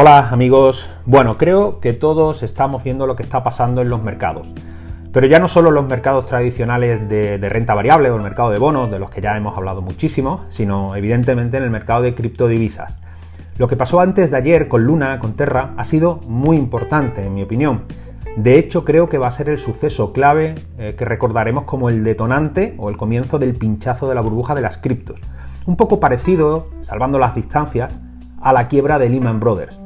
Hola amigos, bueno, creo que todos estamos viendo lo que está pasando en los mercados. Pero ya no solo los mercados tradicionales de, renta variable o el mercado de bonos, de los que ya hemos hablado muchísimo, sino evidentemente en el mercado de criptodivisas. Lo que pasó antes de ayer con Luna, con Terra, ha sido muy importante, en mi opinión. De hecho, creo que va a ser el suceso clave eh, que recordaremos como el detonante o el comienzo del pinchazo de la burbuja de las criptos. Un poco parecido, salvando las distancias, a la quiebra de Lehman Brothers.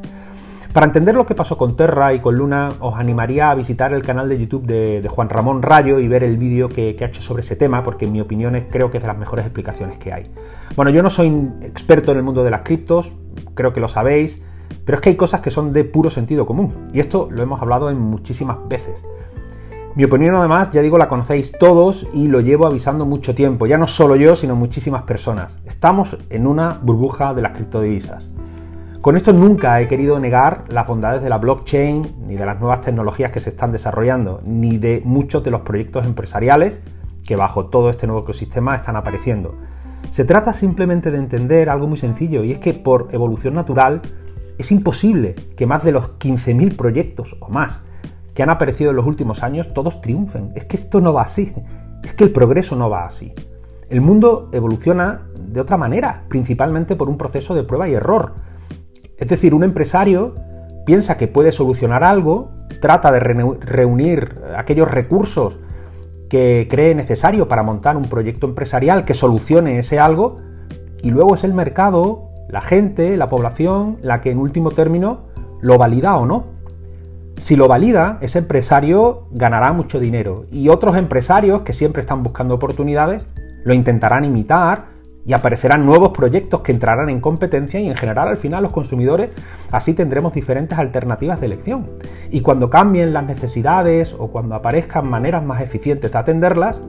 Para entender lo que pasó con Terra y con Luna, os animaría a visitar el canal de YouTube de, Juan Ramón Rayo y ver el vídeo que, ha hecho sobre ese tema, porque en mi opinión creo que es de las mejores explicaciones que hay. Bueno, yo no soy experto en el mundo de las criptos, creo que lo sabéis, pero es que hay cosas que son de puro sentido común, y esto lo hemos hablado en muchísimas veces. Mi opinión además, ya digo, la conocéis todos y lo llevo avisando mucho tiempo, ya no solo yo, sino muchísimas personas. Estamos en una burbuja de las criptodivisas. Con esto nunca he querido negar las bondades de la blockchain, ni de las nuevas tecnologías que se están desarrollando, ni de muchos de los proyectos empresariales que bajo todo este nuevo ecosistema están apareciendo. Se trata simplemente de entender algo muy sencillo, y es que por evolución natural es imposible que más de los 15.000 proyectos o más que han aparecido en los últimos años todos triunfen. Es que esto no va así, es que el progreso no va así. El mundo evoluciona de otra manera, principalmente por un proceso de prueba y error es decir, un empresario piensa que puede solucionar algo, trata de reunir aquellos recursos que cree necesario para montar un proyecto empresarial que solucione ese algo, y luego es el mercado, la gente, la población, la que en último término lo valida o no. Si lo valida, ese empresario ganará mucho dinero y otros empresarios que siempre están buscando oportunidades lo intentarán imitar y aparecerán nuevos proyectos que entrarán en competencia y en general al final los consumidores así tendremos diferentes alternativas de elección. Y cuando cambien las necesidades o cuando aparezcan maneras más eficientes de atenderlas,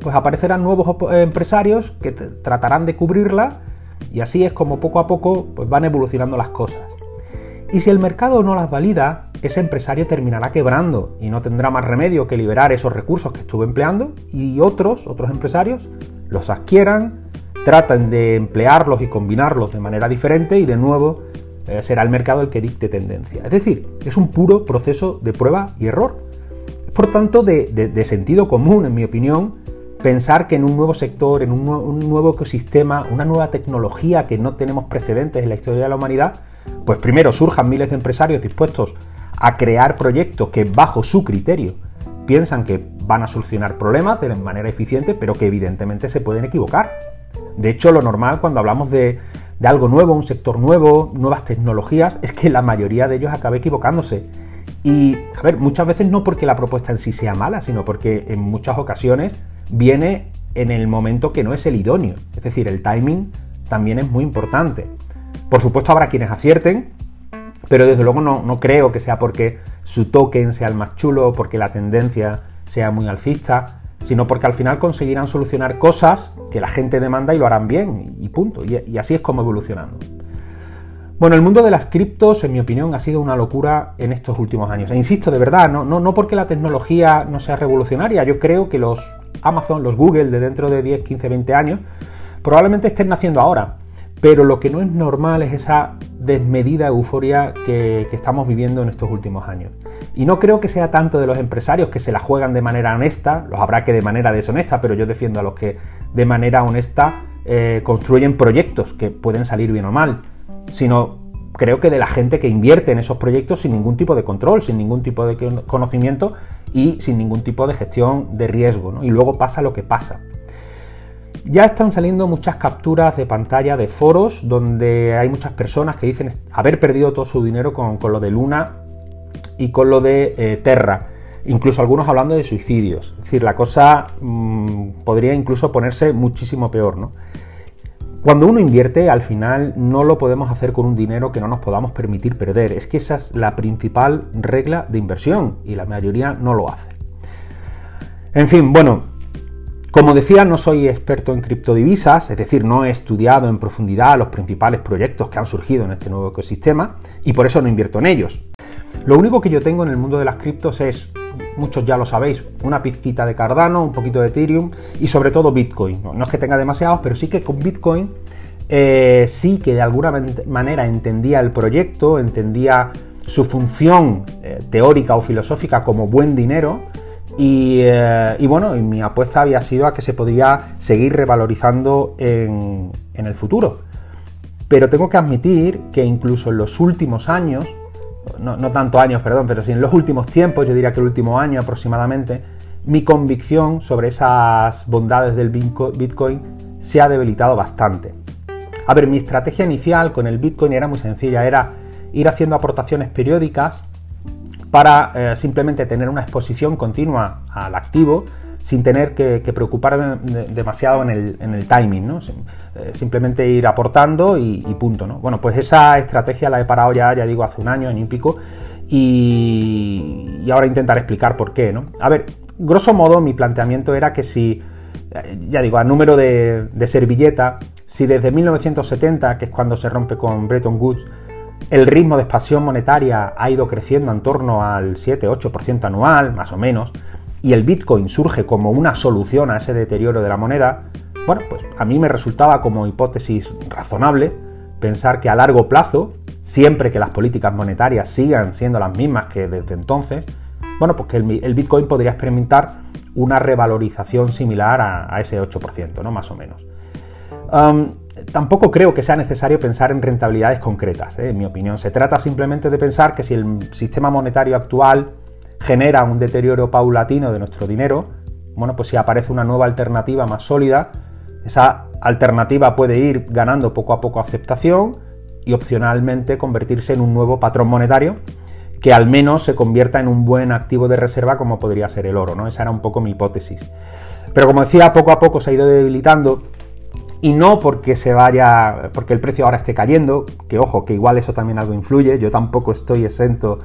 pues aparecerán nuevos empresarios que tratarán de cubrirla y así es como poco a poco pues van evolucionando las cosas. Y si el mercado no las valida, ese empresario terminará quebrando y no tendrá más remedio que liberar esos recursos que estuvo empleando y otros, otros empresarios, los adquieran, tratan de emplearlos y combinarlos de manera diferente y de nuevo eh, será el mercado el que dicte tendencia. Es decir, es un puro proceso de prueba y error. Es por tanto de, sentido común, en mi opinión, pensar que en un nuevo sector, en un, un, nuevo ecosistema, una nueva tecnología que no tenemos precedentes en la historia de la humanidad, pues primero surjan miles de empresarios dispuestos a crear proyectos que bajo su criterio piensan que van a solucionar problemas de manera eficiente, pero que evidentemente se pueden equivocar. De hecho, lo normal cuando hablamos de, algo nuevo, un sector nuevo, nuevas tecnologías, es que la mayoría de ellos acabe equivocándose. Y, a ver, muchas veces no porque la propuesta en sí sea mala, sino porque en muchas ocasiones viene en el momento que no es el idóneo. Es decir, el timing también es muy importante. Por supuesto habrá quienes acierten, pero desde luego no, no creo que sea porque su token sea el más chulo, porque la tendencia sea muy alcista sino porque al final conseguirán solucionar cosas que la gente demanda y lo harán bien, y punto. Y, así es como evolucionando. Bueno, el mundo de las criptos, en mi opinión, ha sido una locura en estos últimos años. E insisto, de verdad, no, no, no porque la tecnología no sea revolucionaria, yo creo que los Amazon, los Google de dentro de 10, 15, 20 años, probablemente estén naciendo ahora. Pero lo que no es normal es esa desmedida euforia que, estamos viviendo en estos últimos años. Y no creo que sea tanto de los empresarios que se la juegan de manera honesta, los habrá que de manera deshonesta, pero yo defiendo a los que de manera honesta eh, construyen proyectos que pueden salir bien o mal, sino creo que de la gente que invierte en esos proyectos sin ningún tipo de control, sin ningún tipo de conocimiento y sin ningún tipo de gestión de riesgo. Y luego pasa lo que pasa. Ya están saliendo muchas capturas de pantalla de foros donde hay muchas personas que dicen haber perdido todo su dinero con, lo de Luna y con lo de eh, Terra. Incluso algunos hablando de suicidios. Es decir, la cosa mm, podría incluso ponerse muchísimo peor, ¿no? Cuando uno invierte, al final no lo podemos hacer con un dinero que no nos podamos permitir perder. Es que esa es la principal regla de inversión y la mayoría no lo hace. En fin, bueno, como decía, no soy experto en criptodivisas, es decir, no he estudiado en profundidad los principales proyectos que han surgido en este nuevo ecosistema y por eso no invierto en ellos. Lo único que yo tengo en el mundo de las criptos es, muchos ya lo sabéis, una pizquita de Cardano, un poquito de Ethereum y sobre todo Bitcoin. No, es que tenga demasiados, pero sí que con Bitcoin eh, sí que de alguna manera entendía el proyecto, entendía su función eh, teórica o filosófica como buen dinero, eh, y, bueno, y mi apuesta había sido a que se podía seguir revalorizando en, el futuro. Pero tengo que admitir que incluso en los últimos años, no, no tanto años, perdón, pero sí en los últimos tiempos, yo diría que el último año aproximadamente, mi convicción sobre esas bondades del Bitcoin se ha debilitado bastante. A ver, mi estrategia inicial con el Bitcoin era muy sencilla, era ir haciendo aportaciones periódicas para eh, simplemente tener una exposición continua al activo sin tener que, preocuparme demasiado en el, timing, ¿no? Eh, simplemente ir aportando y, punto, ¿no? Bueno, pues esa estrategia la he parado ya, ya digo, hace un año, año y pico, y, ahora intentar explicar por qué. A ver, grosso modo mi planteamiento era que si, eh, ya digo, a número de, de servilleta, si desde 1970, que es cuando se rompe con Bretton Woods, el ritmo de expansión monetaria ha ido creciendo en torno al 7-8% anual, más o menos, y el Bitcoin surge como una solución a ese deterioro de la moneda, bueno, pues a mí me resultaba como hipótesis razonable pensar que a largo plazo, siempre que las políticas monetarias sigan siendo las mismas que desde entonces, bueno, pues que el, Bitcoin podría experimentar una revalorización similar a, ese 8%, ¿no? Más o menos tampoco creo que sea necesario pensar en rentabilidades concretas, ¿eh? en mi opinión. Se trata simplemente de pensar que si el sistema monetario actual genera un deterioro paulatino de nuestro dinero, bueno, pues si aparece una nueva alternativa más sólida, esa alternativa puede ir ganando poco a poco aceptación y opcionalmente convertirse en un nuevo patrón monetario que al menos se convierta en un buen activo de reserva como podría ser el oro, ¿no? Esa era un poco mi hipótesis. Pero como decía, poco a poco se ha ido debilitando y no porque se vaya, porque el precio ahora esté cayendo, que ojo, que igual eso también algo influye, yo tampoco estoy exento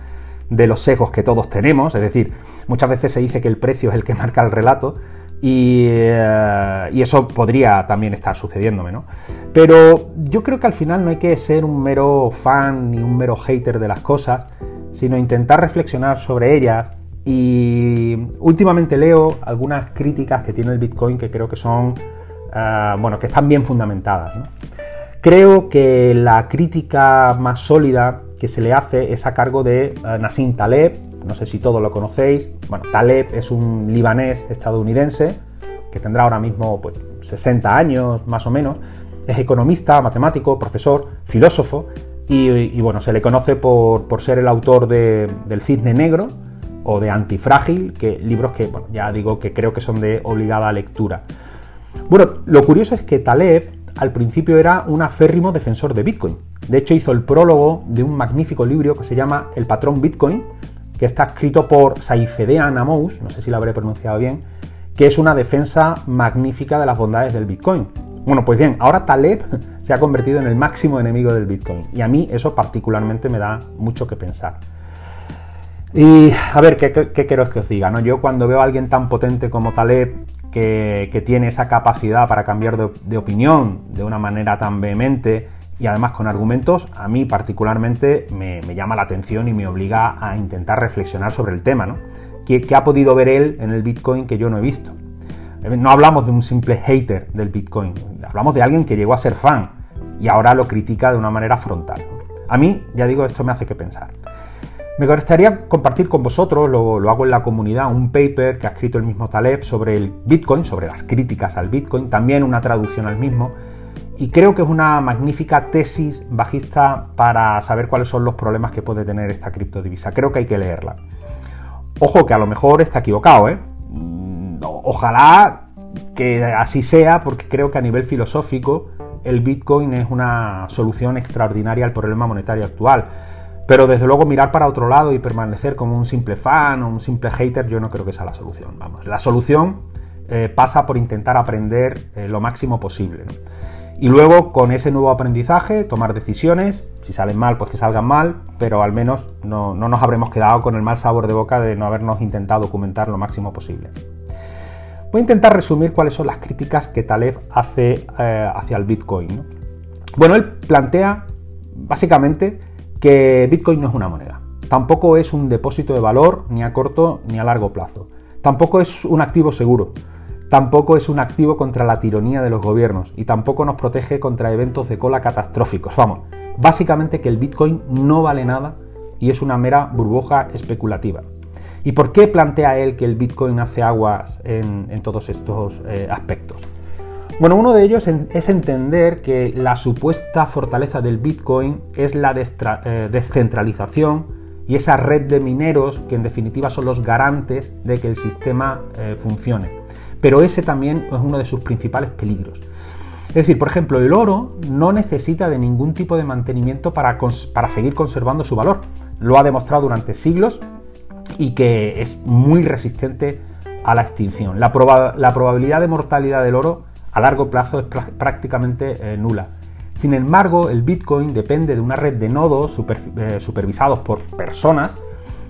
de los sesgos que todos tenemos, es decir, muchas veces se dice que el precio es el que marca el relato y, eh, y eso podría también estar sucediéndome, ¿no? Pero yo creo que al final no hay que ser un mero fan ni un mero hater de las cosas, sino intentar reflexionar sobre ellas. Y últimamente leo algunas críticas que tiene el Bitcoin que creo que son Ah, bueno, que están bien fundamentadas. Creo que la crítica más sólida que se le hace es a cargo de uh, Nassim Taleb, no sé si todos lo conocéis. Bueno, Taleb es un libanés estadounidense que tendrá ahora mismo pues, 60 años más o menos. Es economista, matemático, profesor, filósofo y, bueno, se le conoce por, ser el autor de, del Cisne Negro o de Antifrágil, que libros que, bueno, ya digo que creo que son de obligada lectura. Bueno, lo curioso es que Taleb al principio era un aférrimo defensor de Bitcoin. De hecho, hizo el prólogo de un magnífico libro que se llama El patrón Bitcoin, que está escrito por Saifedean Amous, no sé si lo habré pronunciado bien, que es una defensa magnífica de las bondades del Bitcoin. Bueno, pues bien, ahora Taleb se ha convertido en el máximo enemigo del Bitcoin y a mí eso particularmente me da mucho que pensar. Y a ver, ¿qué, qué, quiero que os diga? ¿no? Yo cuando veo a alguien tan potente como Taleb que, tiene esa capacidad para cambiar de, opinión de una manera tan vehemente y además con argumentos, a mí particularmente me, llama la atención y me obliga a intentar reflexionar sobre el tema. ¿no? ¿Qué, ha podido ver él en el Bitcoin que yo no he visto? Eh, no hablamos de un simple hater del Bitcoin, hablamos de alguien que llegó a ser fan y ahora lo critica de una manera frontal. A mí, ya digo, esto me hace que pensar. Me gustaría compartir con vosotros, lo, hago en la comunidad, un paper que ha escrito el mismo Taleb sobre el Bitcoin, sobre las críticas al Bitcoin, también una traducción al mismo, y creo que es una magnífica tesis bajista para saber cuáles son los problemas que puede tener esta criptodivisa. Creo que hay que leerla. Ojo que a lo mejor está equivocado, ¿eh? Mm, ojalá que así sea, porque creo que a nivel filosófico el Bitcoin es una solución extraordinaria al problema monetario actual pero desde luego mirar para otro lado y permanecer como un simple fan o un simple hater, yo no creo que sea la solución. Vamos, la solución eh, pasa por intentar aprender eh, lo máximo posible. Y luego con ese nuevo aprendizaje tomar decisiones, si salen mal, pues que salgan mal, pero al menos no, nos habremos quedado con el mal sabor de boca de no habernos intentado documentar lo máximo posible. Voy a intentar resumir cuáles son las críticas que Taleb hace eh, hacia el Bitcoin. Bueno, él plantea básicamente que Bitcoin no es una moneda. Tampoco es un depósito de valor ni a corto ni a largo plazo. Tampoco es un activo seguro. tampoco es un activo contra la tironía de los gobiernos y tampoco nos protege contra eventos de cola catastróficos. Vamos, básicamente que el Bitcoin no vale nada y es una mera burbuja especulativa. ¿Y por qué plantea él que el Bitcoin hace aguas en, todos estos eh, aspectos? Bueno, uno de ellos es entender que la supuesta fortaleza del Bitcoin es la eh, descentralización y esa red de mineros que en definitiva son los garantes de que el sistema eh, funcione. Pero ese también es uno de sus principales peligros. Es decir, por ejemplo, el oro no necesita de ningún tipo de mantenimiento para, para seguir conservando su valor. Lo ha demostrado durante siglos y que es muy resistente a la extinción. La, probabilidad de mortalidad del oro a largo plazo es prácticamente eh, nula. Sin embargo, el Bitcoin depende de una red de nodos eh, supervisados por personas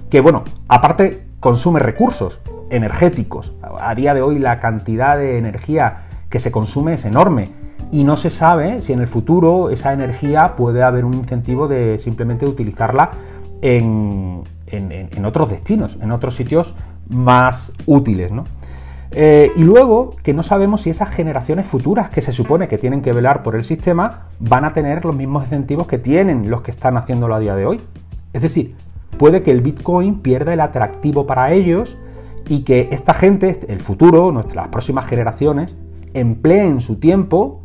que, bueno, aparte consume recursos energéticos. A día de hoy la cantidad de energía que se consume es enorme y no se sabe si en el futuro esa energía puede haber un incentivo de simplemente utilizarla en, en, otros destinos, en otros sitios más útiles. ¿no? Eh, y luego que no sabemos si esas generaciones futuras que se supone que tienen que velar por el sistema van a tener los mismos incentivos que tienen los que están haciéndolo a día de hoy. Es decir, puede que el Bitcoin pierda el atractivo para ellos y que esta gente, el futuro, nuestras próximas generaciones, empleen su tiempo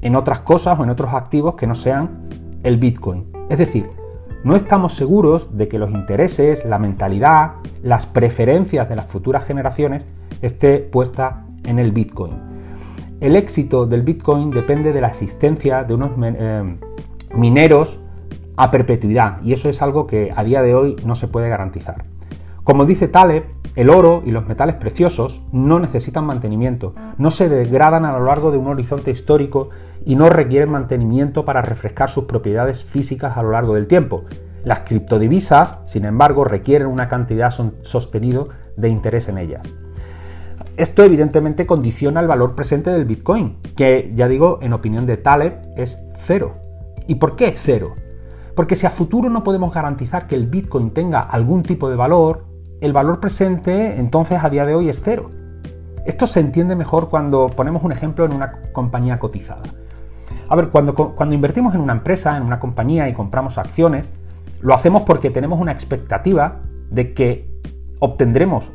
en otras cosas o en otros activos que no sean el Bitcoin. Es decir, no estamos seguros de que los intereses, la mentalidad, las preferencias de las futuras generaciones esté puesta en el Bitcoin. El éxito del Bitcoin depende de la existencia de unos eh, mineros a perpetuidad y eso es algo que a día de hoy no se puede garantizar. Como dice Taleb, el oro y los metales preciosos no necesitan mantenimiento, no se degradan a lo largo de un horizonte histórico y no requieren mantenimiento para refrescar sus propiedades físicas a lo largo del tiempo. Las criptodivisas, sin embargo, requieren una cantidad sostenido de interés en ellas. Esto evidentemente condiciona el valor presente del Bitcoin, que ya digo, en opinión de Taleb, es cero. ¿Y por qué cero? Porque si a futuro no podemos garantizar que el Bitcoin tenga algún tipo de valor, el valor presente entonces a día de hoy es cero. Esto se entiende mejor cuando ponemos un ejemplo en una compañía cotizada. A ver, cuando, cuando invertimos en una empresa, en una compañía y compramos acciones, lo hacemos porque tenemos una expectativa de que obtendremos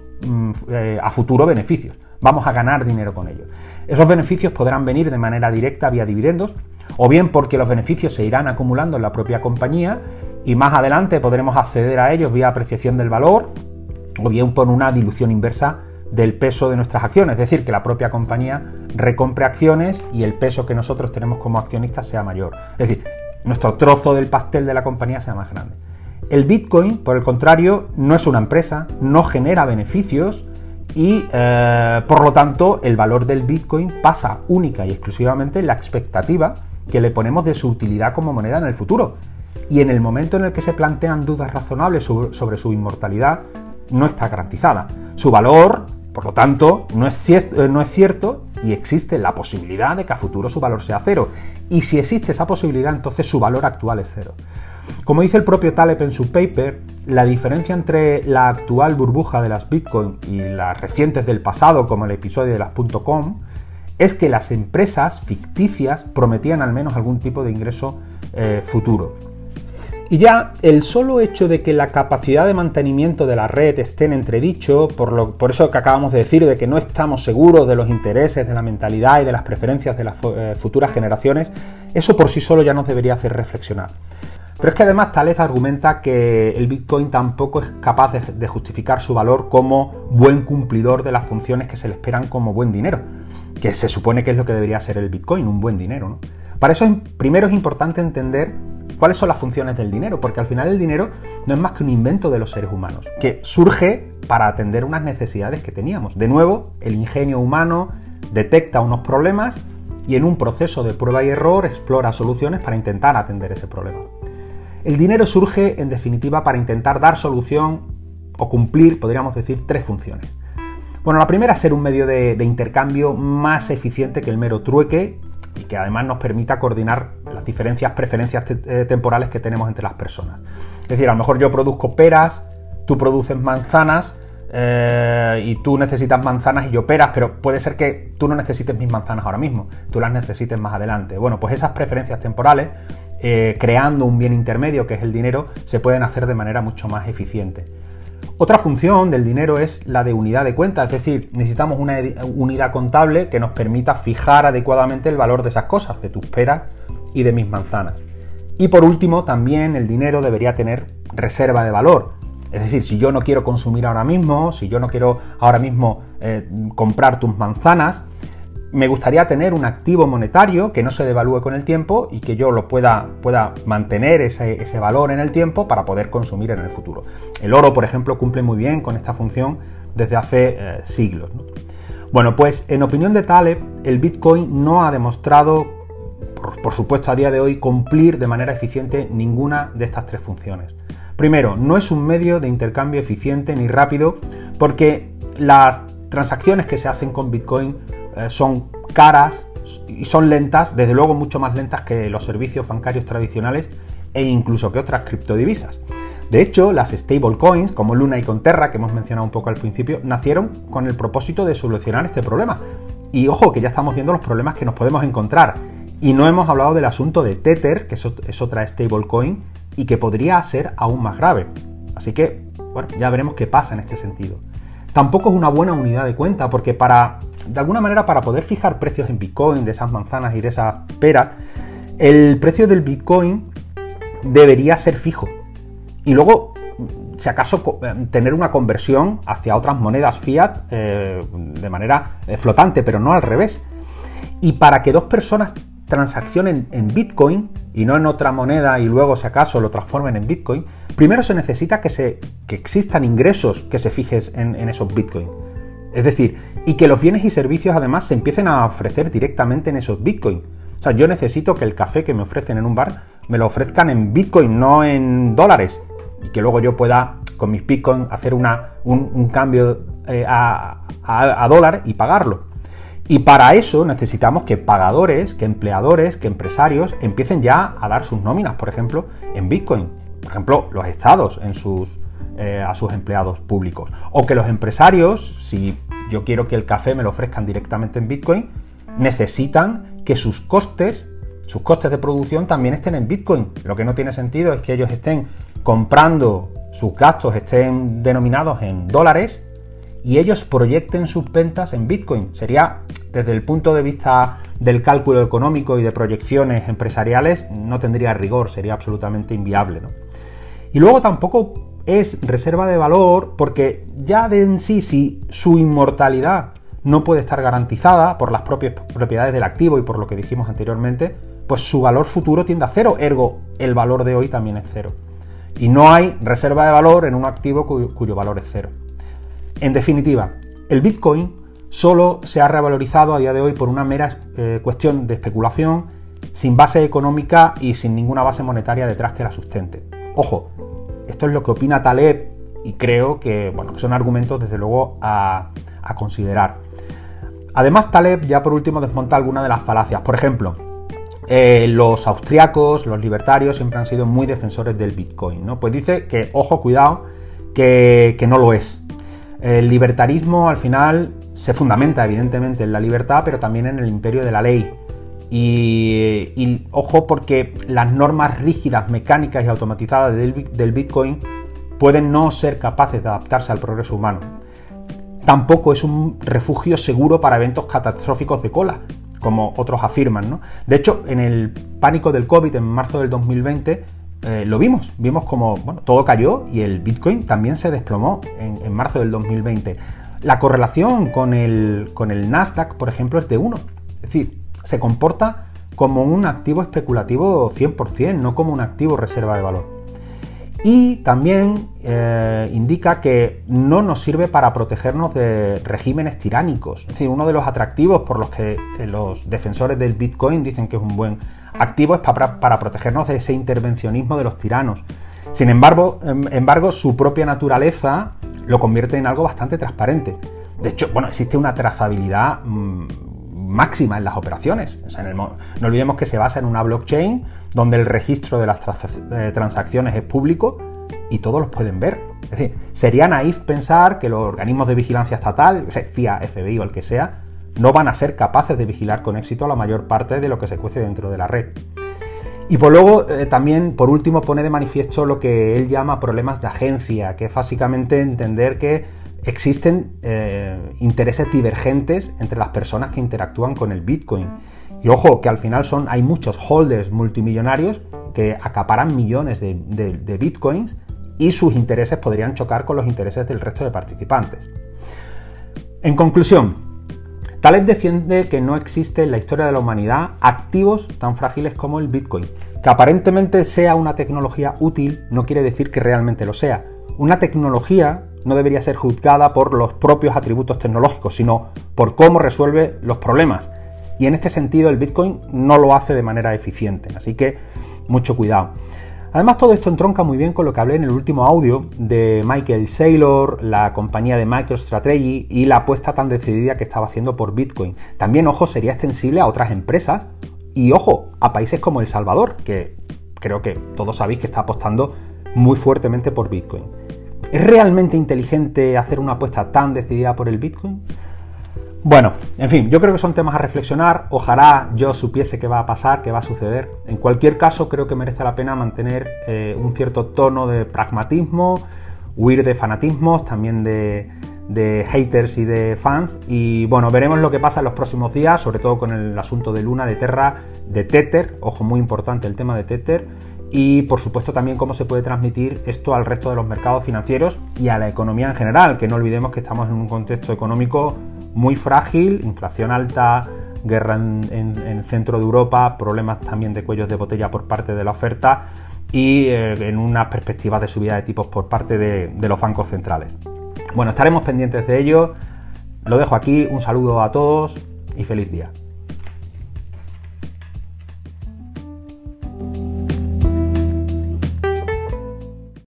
eh, a futuro beneficios. Vamos a ganar dinero con ellos. Esos beneficios podrán venir de manera directa vía dividendos, o bien porque los beneficios se irán acumulando en la propia compañía y más adelante podremos acceder a ellos vía apreciación del valor, o bien por una dilución inversa del peso de nuestras acciones, es decir, que la propia compañía recompre acciones y el peso que nosotros tenemos como accionistas sea mayor. Es decir, nuestro trozo del pastel de la compañía sea más grande. El Bitcoin, por el contrario, no es una empresa, no genera beneficios y eh, por lo tanto el valor del Bitcoin pasa única y exclusivamente en la expectativa que le ponemos de su utilidad como moneda en el futuro. Y en el momento en el que se plantean dudas razonables sobre su inmortalidad, no está garantizada. Su valor por lo tanto, no es, eh, no es, cierto y existe la posibilidad de que a futuro su valor sea cero. Y si existe esa posibilidad, entonces su valor actual es cero. Como dice el propio Taleb en su paper, la diferencia entre la actual burbuja de las Bitcoin y las recientes del pasado, como el episodio de las .com, es que las empresas ficticias prometían al menos algún tipo de ingreso eh, futuro. Y ya el solo hecho de que la capacidad de mantenimiento de la red esté en entredicho, por, lo, por eso que acabamos de decir, de que no estamos seguros de los intereses, de la mentalidad y de las preferencias de las eh, futuras generaciones, eso por sí solo ya nos debería hacer reflexionar. Pero es que además Taleb argumenta que el Bitcoin tampoco es capaz de, justificar su valor como buen cumplidor de las funciones que se le esperan como buen dinero, que se supone que es lo que debería ser el Bitcoin, un buen dinero. Para eso primero es importante entender ¿Cuáles son las funciones del dinero? Porque al final el dinero no es más que un invento de los seres humanos, que surge para atender unas necesidades que teníamos. De nuevo, el ingenio humano detecta unos problemas y en un proceso de prueba y error explora soluciones para intentar atender ese problema. El dinero surge, en definitiva, para intentar dar solución o cumplir, podríamos decir, tres funciones. Bueno, la primera es ser un medio de, intercambio más eficiente que el mero trueque y que además nos permita coordinar las diferencias, preferencias eh, temporales que tenemos entre las personas. Es decir, a lo mejor yo produzco peras, tú produces manzanas, eh, y tú necesitas manzanas y yo peras, pero puede ser que tú no necesites mis manzanas ahora mismo, tú las necesites más adelante. Bueno, pues esas preferencias temporales, eh, creando un bien intermedio que es el dinero, se pueden hacer de manera mucho más eficiente. Otra función del dinero es la de unidad de cuenta, es decir, necesitamos una unidad contable que nos permita fijar adecuadamente el valor de esas cosas, de tus peras y de mis manzanas. Y por último, también el dinero debería tener reserva de valor. Es decir, si yo no quiero consumir ahora mismo, si yo no quiero ahora mismo eh, comprar tus manzanas, me gustaría tener un activo monetario que no se devalúe con el tiempo y que yo lo pueda, pueda mantener ese, valor en el tiempo para poder consumir en el futuro. El oro, por ejemplo, cumple muy bien con esta función desde hace eh, siglos. Bueno, pues en opinión de Taleb, el Bitcoin no ha demostrado, por supuesto a día de hoy, cumplir de manera eficiente ninguna de estas tres funciones. Primero, no es un medio de intercambio eficiente ni rápido porque las transacciones que se hacen con Bitcoin eh, son caras y son lentas, desde luego mucho más lentas que los servicios bancarios tradicionales e incluso que otras criptodivisas. De hecho, las stablecoins como Luna y Conterra, que hemos mencionado un poco al principio, nacieron con el propósito de solucionar este problema. Y ojo, que ya estamos viendo los problemas que nos podemos encontrar. Y no hemos hablado del asunto de Tether, que es otra stablecoin, y que podría ser aún más grave. Así que, bueno, ya veremos qué pasa en este sentido. Tampoco es una buena unidad de cuenta, porque para de alguna manera para poder fijar precios en Bitcoin de esas manzanas y de esas peras, el precio del Bitcoin debería ser fijo. Y luego, si acaso, eh, tener una conversión hacia otras monedas fiat eh, de manera eh, flotante, pero no al revés. Y para que dos personas transaccionen en Bitcoin y no en otra moneda y luego si acaso lo transformen en Bitcoin, primero se necesita que, se, que existan ingresos que se fijes en, esos Bitcoin. Es decir, y que los bienes y servicios además se empiecen a ofrecer directamente en esos Bitcoin. O sea, yo necesito que el café que me ofrecen en un bar me lo ofrezcan en Bitcoin, no en dólares. Y que luego yo pueda con mis Bitcoin hacer una, un, cambio eh, a, a dólar y pagarlo. Y para eso necesitamos que pagadores, que empleadores, que empresarios empiecen ya a dar sus nóminas, por ejemplo, en Bitcoin. Por ejemplo, los estados eh, a sus empleados públicos. O que los empresarios, si yo quiero que el café me lo ofrezcan directamente en Bitcoin, necesitan que sus costes, sus costes de producción también estén en Bitcoin. Lo que no tiene sentido es que ellos estén comprando, sus gastos estén denominados en dólares y ellos proyecten sus ventas en Bitcoin. Sería, desde el punto de vista del cálculo económico y de proyecciones empresariales, no tendría rigor, sería absolutamente inviable. Y luego tampoco es reserva de valor porque ya de en sí, si su inmortalidad no puede estar garantizada por las propias propiedades del activo y por lo que dijimos anteriormente, pues su valor futuro tiende a cero, ergo el valor de hoy también es cero. Y no hay reserva de valor en un activo cuyo, valor es cero. En definitiva, el Bitcoin solo se ha revalorizado a día de hoy por una mera eh, cuestión de especulación, sin base económica y sin ninguna base monetaria detrás que la sustente. Ojo, esto es lo que opina Taleb y creo que bueno, son argumentos desde luego a, considerar. Además, Taleb ya por último desmonta algunas de las falacias. Por ejemplo, eh, los austriacos, los libertarios siempre han sido muy defensores del Bitcoin. ¿no? Pues dice que, ojo, cuidado, que, que no lo es. El libertarismo al final se fundamenta evidentemente en la libertad, pero también en el imperio de la ley. Y, ojo porque las normas rígidas, mecánicas y automatizadas del, Bitcoin pueden no ser capaces de adaptarse al progreso humano. Tampoco es un refugio seguro para eventos catastróficos de cola, como otros afirman. De hecho, en el pánico del COVID en marzo del 2020 eh, lo vimos, vimos como todo cayó y el Bitcoin también se desplomó en, en marzo del 2020. La correlación con el, con el Nasdaq, por ejemplo, es de 1. Es decir, se comporta como un activo especulativo 100%, no como un activo reserva de valor. Y también eh, indica que no nos sirve para protegernos de regímenes tiránicos. Es decir, uno de los atractivos por los que eh, los defensores del Bitcoin dicen que es un buen activo es para, para protegernos de ese intervencionismo de los tiranos. Sin embargo, em, embargo, su propia naturaleza lo convierte en algo bastante transparente. De hecho, bueno, existe una trazabilidad mm, máxima en las operaciones. no olvidemos que se basa en una blockchain donde el registro de las eh, transacciones es público y todos los pueden ver. Es decir, sería naif pensar que los organismos de vigilancia estatal, CIA, FBI o el que sea, no van a ser capaces de vigilar con éxito la mayor parte de lo que se cuece dentro de la red. Y por luego eh, también, por último, pone de manifiesto lo que él llama problemas de agencia, que es básicamente entender que existen eh, intereses divergentes entre las personas que interactúan con el Bitcoin. Y ojo, que al final son, hay muchos holders multimillonarios que acaparan millones de, de Bitcoins y sus intereses podrían chocar con los intereses del resto de participantes. En conclusión, Taleb defiende que no existe en la historia de la humanidad activos tan frágiles como el Bitcoin. Que aparentemente sea una tecnología útil no quiere decir que realmente lo sea. Una tecnología no debería ser juzgada por los propios atributos tecnológicos, sino por cómo resuelve los problemas. Y en este sentido el Bitcoin no lo hace de manera eficiente. Así que mucho cuidado. Además, todo esto entronca muy bien con lo que hablé en el último audio de Michael Saylor, la compañía de MicroStrategy y la apuesta tan decidida que estaba haciendo por Bitcoin. También, ojo, sería extensible a otras empresas y, ojo, a países como El Salvador, que creo que todos sabéis que está apostando muy fuertemente por Bitcoin. ¿Es realmente inteligente hacer una apuesta tan decidida por el Bitcoin? Bueno, en fin, yo creo que son temas a reflexionar. Ojalá yo supiese qué va a pasar, qué va a suceder. En cualquier caso, creo que merece la pena mantener eh, un cierto tono de pragmatismo, huir de fanatismos, también de, de, haters y de fans. Y bueno, veremos lo que pasa en los próximos días, sobre todo con el asunto de Luna, de Terra, de Tether. Ojo, muy importante el tema de Tether. Y por supuesto también cómo se puede transmitir esto al resto de los mercados financieros y a la economía en general, que no olvidemos que estamos en un contexto económico muy frágil, inflación alta, guerra en, el centro de Europa, problemas también de cuellos de botella por parte de la oferta y eh, en unas perspectivas de subida de tipos por parte de, de los bancos centrales. Bueno, estaremos pendientes de ello. Lo dejo aquí, un saludo a todos y feliz día.